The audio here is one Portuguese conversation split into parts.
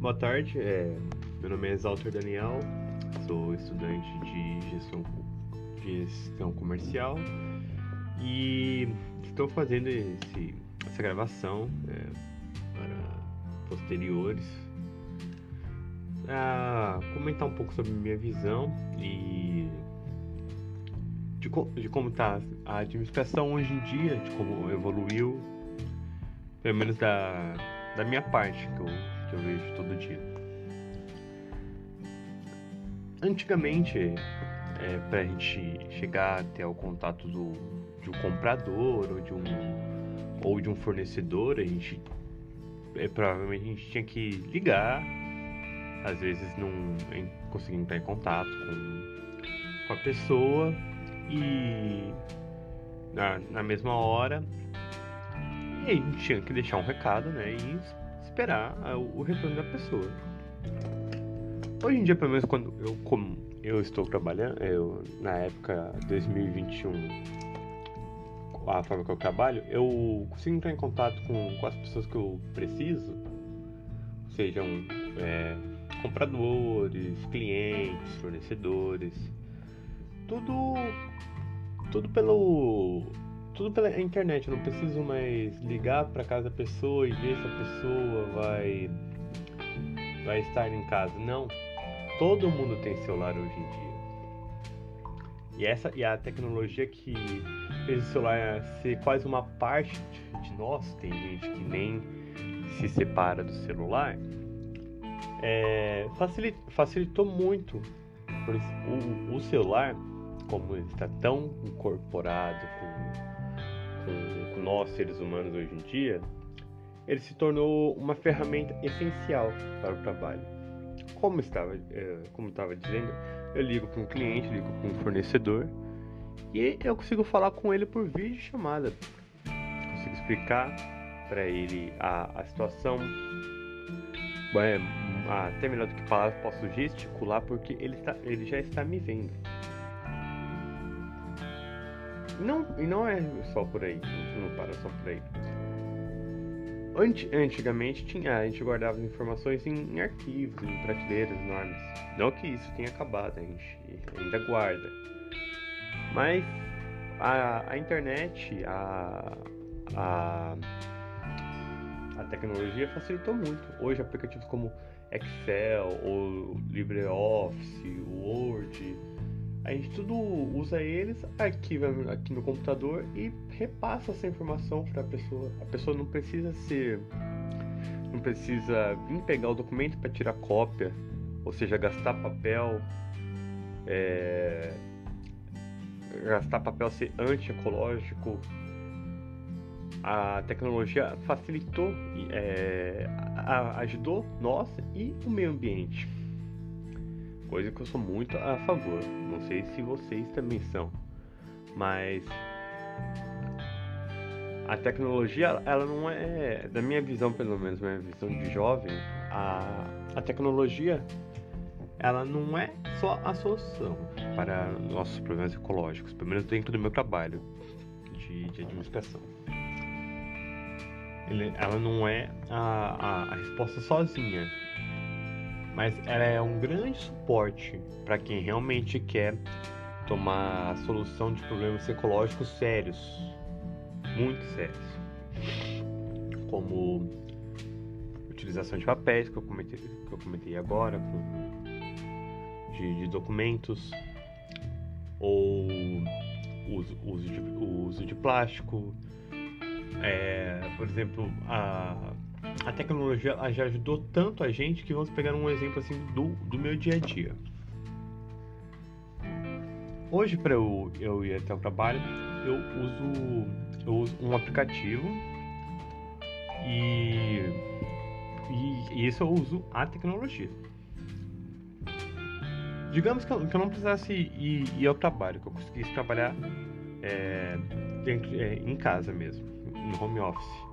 Boa tarde, é, meu nome é Exalter Daniel, sou estudante de gestão, gestão comercial e estou fazendo esse, essa gravação é, para posteriores para comentar um pouco sobre minha visão e de, de como está a administração hoje em dia, de como evoluiu, pelo menos da, da minha parte que eu que eu vejo todo dia. Antigamente, é, para a gente chegar até o contato do, de um comprador ou de um, ou de um fornecedor, a gente é, provavelmente a gente tinha que ligar, às vezes não conseguia entrar em contato com, com a pessoa e na, na mesma hora e a gente tinha que deixar um recado, né? E esperar o retorno da pessoa. Hoje em dia, pelo menos quando eu, como eu estou trabalhando, eu, na época 2021, a forma que eu trabalho, eu consigo entrar em contato com, com as pessoas que eu preciso, sejam é, compradores, clientes, fornecedores, tudo, tudo pelo tudo pela internet, eu não preciso mais ligar para casa da pessoa e ver se a pessoa vai vai estar em casa. Não. Todo mundo tem celular hoje em dia. E essa e a tecnologia que fez o celular ser quase uma parte de nós, tem gente que nem se separa do celular, é, facilitou, facilitou muito o, o celular, como está tão incorporado com com, com nós seres humanos hoje em dia, ele se tornou uma ferramenta essencial para o trabalho. Como estava, é, como estava dizendo, eu ligo para um cliente, ligo para um fornecedor e eu consigo falar com ele por vídeo chamada. Consigo explicar para ele a, a situação. É, até melhor do que palavras, posso gesticular porque ele, está, ele já está me vendo. Não, e não é só por aí, não para só por aí. Antigamente tinha, a gente guardava as informações em, em, arquivos, em prateleiras enormes. Não que isso tenha acabado, a gente ainda guarda. Mas a, a internet, a, a, a tecnologia facilitou muito. Hoje aplicativos como Excel, ou LibreOffice, Word, a gente tudo usa eles, arquiva aqui no computador e repassa essa informação para a pessoa. A pessoa não precisa ser. Não precisa vir pegar o documento para tirar cópia, ou seja, gastar papel. É, gastar papel ser anti-ecológico. A tecnologia facilitou, é, ajudou nós e o meio ambiente coisa que eu sou muito a favor. Não sei se vocês também são, mas a tecnologia, ela não é, da minha visão pelo menos, minha visão de jovem, a, a tecnologia, ela não é só a solução para nossos problemas ecológicos, pelo menos dentro do meu trabalho de, de administração. Ela não é a, a, a resposta sozinha, mas ela é um grande suporte para quem realmente quer tomar a solução de problemas ecológicos sérios, muito sérios, como utilização de papéis que eu comentei, que eu comentei agora, com, de, de documentos, ou uso, uso, de, uso de plástico, é, por exemplo, a a tecnologia já ajudou tanto a gente que vamos pegar um exemplo assim do, do meu dia a dia. Hoje para eu, eu ir até o trabalho eu uso, eu uso um aplicativo e, e, e isso eu uso a tecnologia. Digamos que eu, que eu não precisasse ir, ir, ao trabalho, que eu conseguisse trabalhar é, dentro, é, em casa mesmo, no home office.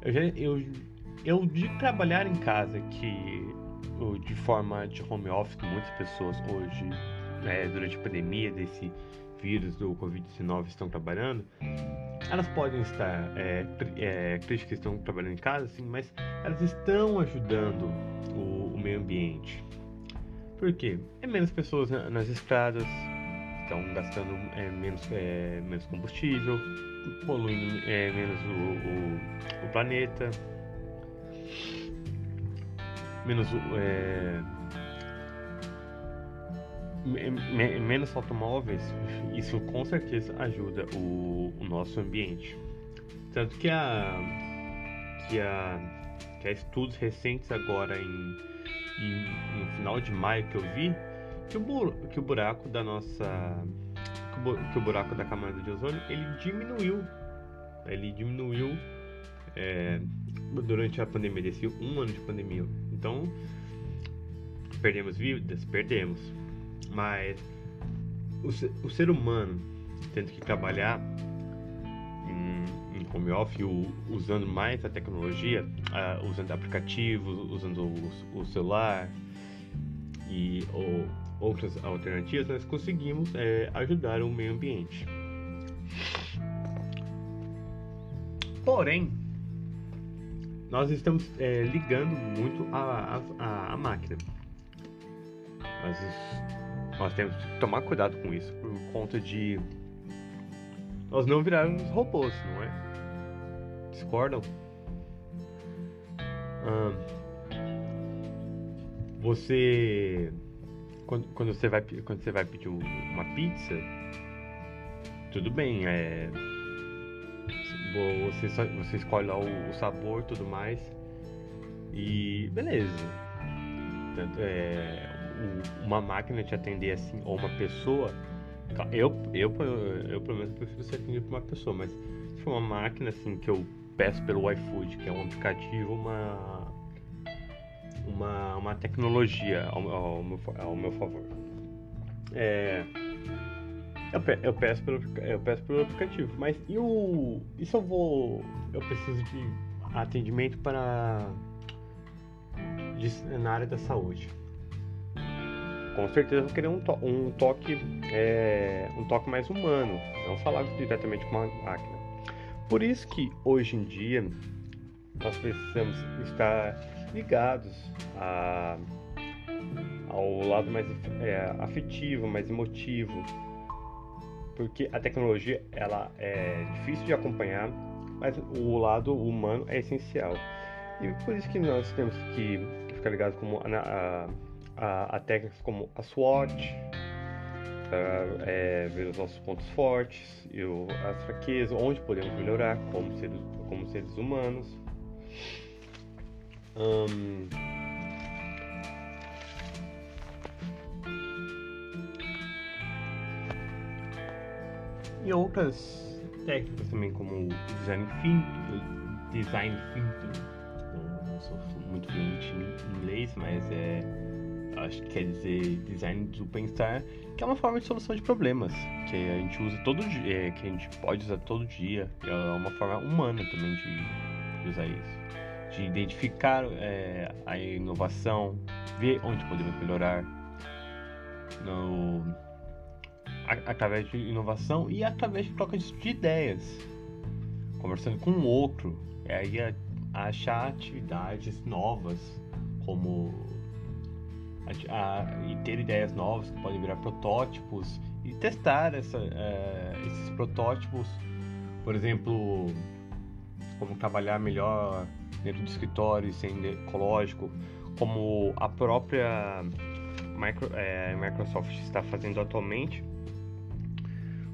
Eu, já, eu eu de trabalhar em casa, que de forma de home office, muitas pessoas hoje, né, durante a pandemia, desse vírus do Covid-19 estão trabalhando, elas podem estar, é, é, críticas que estão trabalhando em casa, sim, mas elas estão ajudando o, o meio ambiente. Por quê? É menos pessoas nas estradas, estão gastando é, menos, é, menos combustível, poluindo é, menos o, o, o, planeta, menos é, me, menos automóveis, isso com certeza ajuda o, o nosso ambiente. Tanto que a, que a que há estudos recentes agora em, em, no final de maio que eu vi que o, que o buraco da nossa que o buraco da camada de ozônio ele diminuiu ele diminuiu é, durante a pandemia desse um ano de pandemia. Então perdemos vidas? Perdemos. Mas o, o ser humano tendo que trabalhar em, em home office, usando mais a tecnologia, uh, usando aplicativos, usando o, o celular e ou, outras alternativas, nós conseguimos é, ajudar o meio ambiente. Porém, nós estamos é, ligando muito a, a, a máquina. Nós nós temos que tomar cuidado com isso por conta de nós não virarmos robôs, não é? Discordam? você quando, quando, você vai quando você vai pedir uma pizza, tudo bem, é você só, você escolhe lá o, o sabor, tudo mais e beleza. Tanto é uma máquina te atender assim, ou uma pessoa, eu, eu, eu, pelo menos prefiro ser atendido por uma pessoa, mas se for uma máquina assim que eu peço pelo iFood, que é um aplicativo, uma uma, uma tecnologia ao, ao, meu, ao meu favor. É, eu, pe, eu, peço pelo, eu peço pelo aplicativo, mas e, o, e se eu vou. Eu preciso de atendimento para. De, na área da saúde com certeza vou querer um, to um toque é, um toque mais humano, não falar diretamente com uma máquina. Por isso que hoje em dia nós precisamos estar ligados a, ao lado mais é, afetivo, mais emotivo, porque a tecnologia ela é difícil de acompanhar, mas o lado humano é essencial. E por isso que nós temos que ficar ligados como a, a a, técnicas como a SWOT, para é, ver os nossos pontos fortes e o, as fraquezas, onde podemos melhorar como seres, como seres humanos. Um, e outras técnicas também como design thinking, design thinking. Não, sou muito fluente em inglês, mas é acho que quer dizer design do pensar, que é uma forma de solução de problemas, que a gente usa todo dia, é, que a gente pode usar todo dia, é uma forma humana também de, de usar isso, de identificar é, a inovação, ver onde podemos melhorar, no, através de inovação e através de troca de, de ideias, conversando com o outro, é aí a, a achar atividades novas como a, a, e ter ideias novas que podem virar protótipos e testar essa, uh, esses protótipos, por exemplo, como trabalhar melhor dentro do escritório sendo ecológico, como a própria é, Microsoft está fazendo atualmente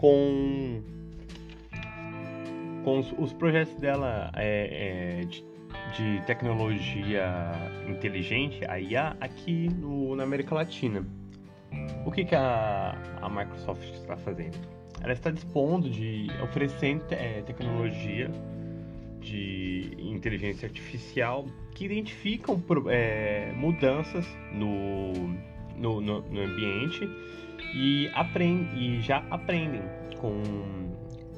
com com os, os projetos dela é, é, de de tecnologia inteligente, a IA, aqui no, na América Latina. O que, que a, a Microsoft está fazendo? Ela está dispondo de oferecendo é, tecnologia de inteligência artificial que identificam é, mudanças no, no, no, no, ambiente e, aprend, e já aprendem com,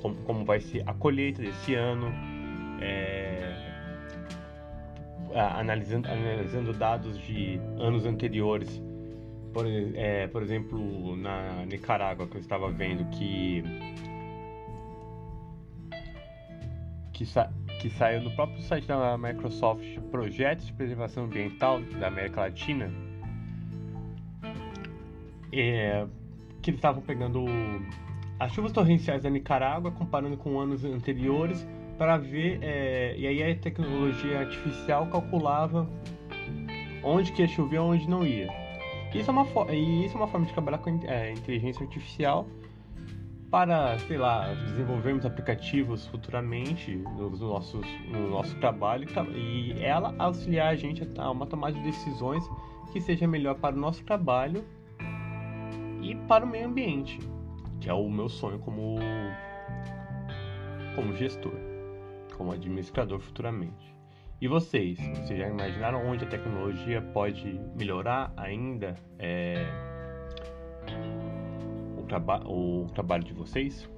com, como vai ser a colheita desse ano, é, analisando, analisando dados de anos anteriores. Por, é, por exemplo, na Nicarágua, que eu estava vendo que que, sa que saiu no próprio site da Microsoft Projetos de Preservação Ambiental da América Latina, é, que eles estavam pegando as chuvas torrenciais da Nicarágua, comparando com anos anteriores, para ver, é, e aí a tecnologia artificial calculava onde que ia chover e onde não ia. Isso é uma, e isso é uma forma de trabalhar com é, inteligência artificial para, sei lá, desenvolvermos aplicativos futuramente nos nossos, no nosso trabalho e ela auxiliar a gente a uma tomada de decisões que seja melhor para o nosso trabalho e para o meio ambiente, que é o meu sonho como, como gestor, como administrador futuramente. E vocês, vocês já imaginaram onde a tecnologia pode melhorar ainda é, o, traba o trabalho de vocês?